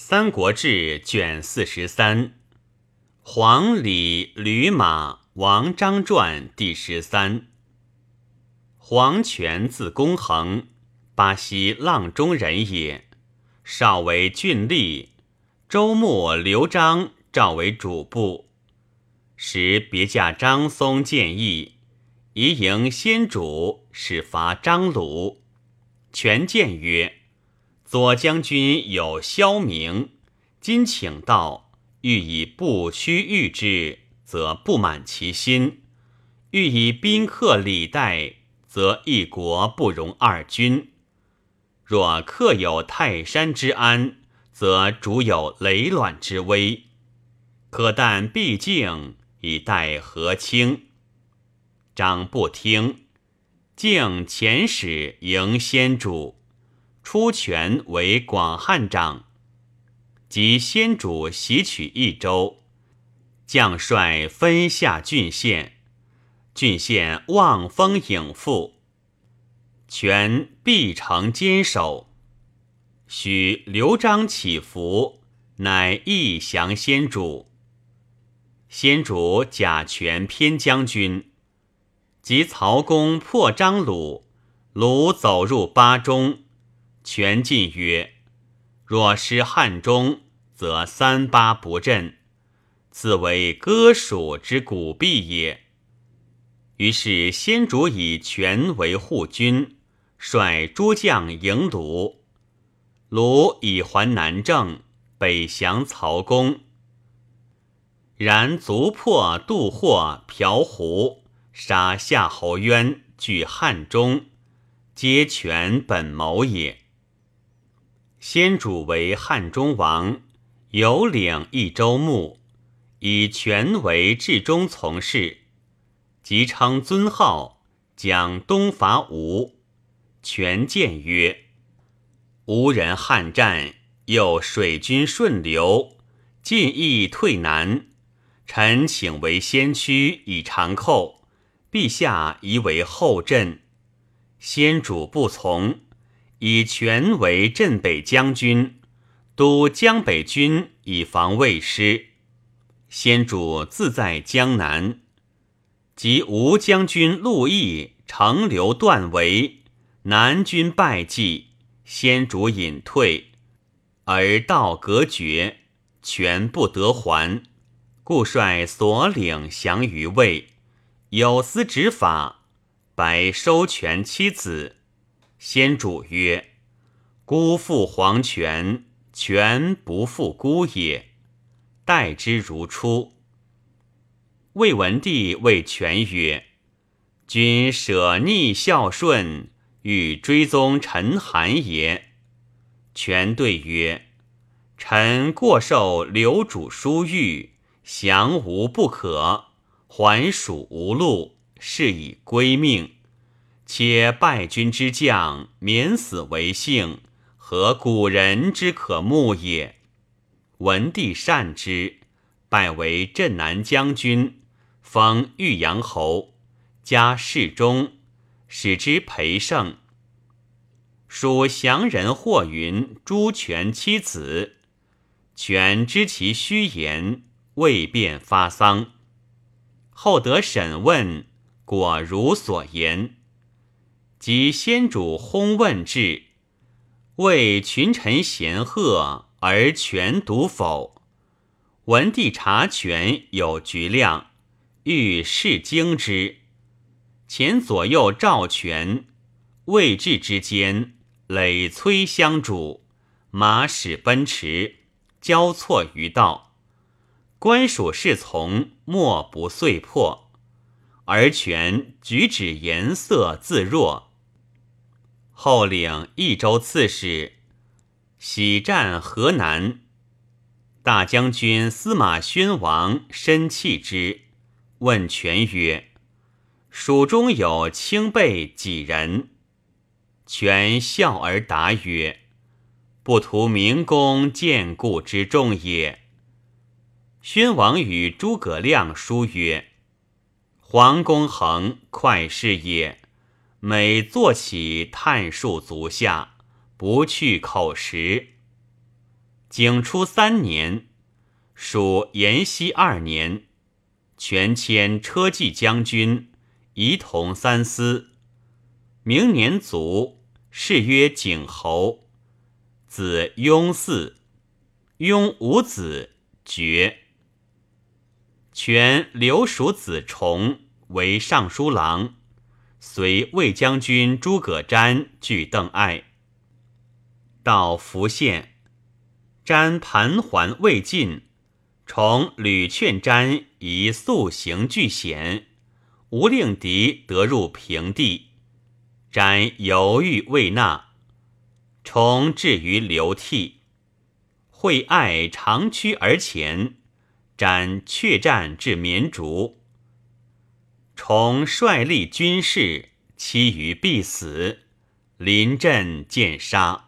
三国志》卷四十三，黄李吕马王张传第十三。黄权字公衡，巴西阆中人也。少为郡吏，周穆、刘璋召为主簿。时别驾张松建议，宜迎先主，使伐张鲁。权谏曰。左将军有萧明，今请到，欲以不屈御之，则不满其心；欲以宾客礼待，则一国不容二君。若客有泰山之安，则主有雷卵之危。可但毕竟以待和亲。张不听，敬遣使迎先主。出权为广汉长，即先主袭取益州，将帅分下郡县，郡县望风引附，权必城坚守。许刘璋起伏，乃义降先主。先主假权偏将军，及曹公破张鲁，鲁走入巴中。权进曰：“若失汉中，则三八不振，此为割蜀之古弊也。”于是先主以权为护军，率诸将迎鲁。鲁以还南郑，北降曹公。然卒破杜霍、朴胡，杀夏侯渊，据汉中，皆权本谋也。先主为汉中王，有领益州牧，以权为至中从事，即称尊号，将东伐吴。权谏曰：“吴人汉战，又水军顺流，进易退难。臣请为先驱以长寇，陛下宜为后阵。先主不从。”以权为镇北将军，督江北军以防魏师。先主自在江南，及吴将军陆毅乘流断围，南军败绩，先主隐退，而道隔绝，权不得还，故率所领降于魏，有司执法，白收权妻子。先主曰：“孤负黄泉，泉不负孤也。待之如初。”魏文帝谓权曰：“君舍逆孝顺，欲追宗陈韩也？”权对曰：“臣过受刘主书谕，降吴不可，还蜀无路，是以归命。”且败军之将免死为幸，何古人之可慕也？文帝善之，拜为镇南将军，封豫阳侯，加侍中，使之陪胜。属降人或云朱权妻子，权知其虚言，未便发丧。后得审问，果如所言。及先主薨问至，谓群臣贤贺，而权独否。文帝察权有局量，欲试经之。前左右召权，未至之间，累催相主，马使奔驰，交错于道。官属侍从莫不遂破，而权举止颜色自若。后领益州刺史，喜战河南。大将军司马宣王深弃之，问权曰：“蜀中有卿辈几人？”权笑而答曰：“不图明公见故之众也。”宣王与诸葛亮书曰：“黄公衡快士也。”每坐起，探数足下，不去口食。景初三年，属延熙二年，权迁车骑将军，仪同三司。明年卒，谥曰景侯。子雍嗣，雍无子，绝。权留属子重为尚书郎，随魏将军诸葛瞻拒邓艾。到福县，瞻盘桓未尽，重屡劝瞻以速行拒险，无令敌得入平地。瞻犹豫未纳，重至于流涕，惠爱长驱而前。斩却战至绵竹，重率立军事，其余必死，临阵见杀。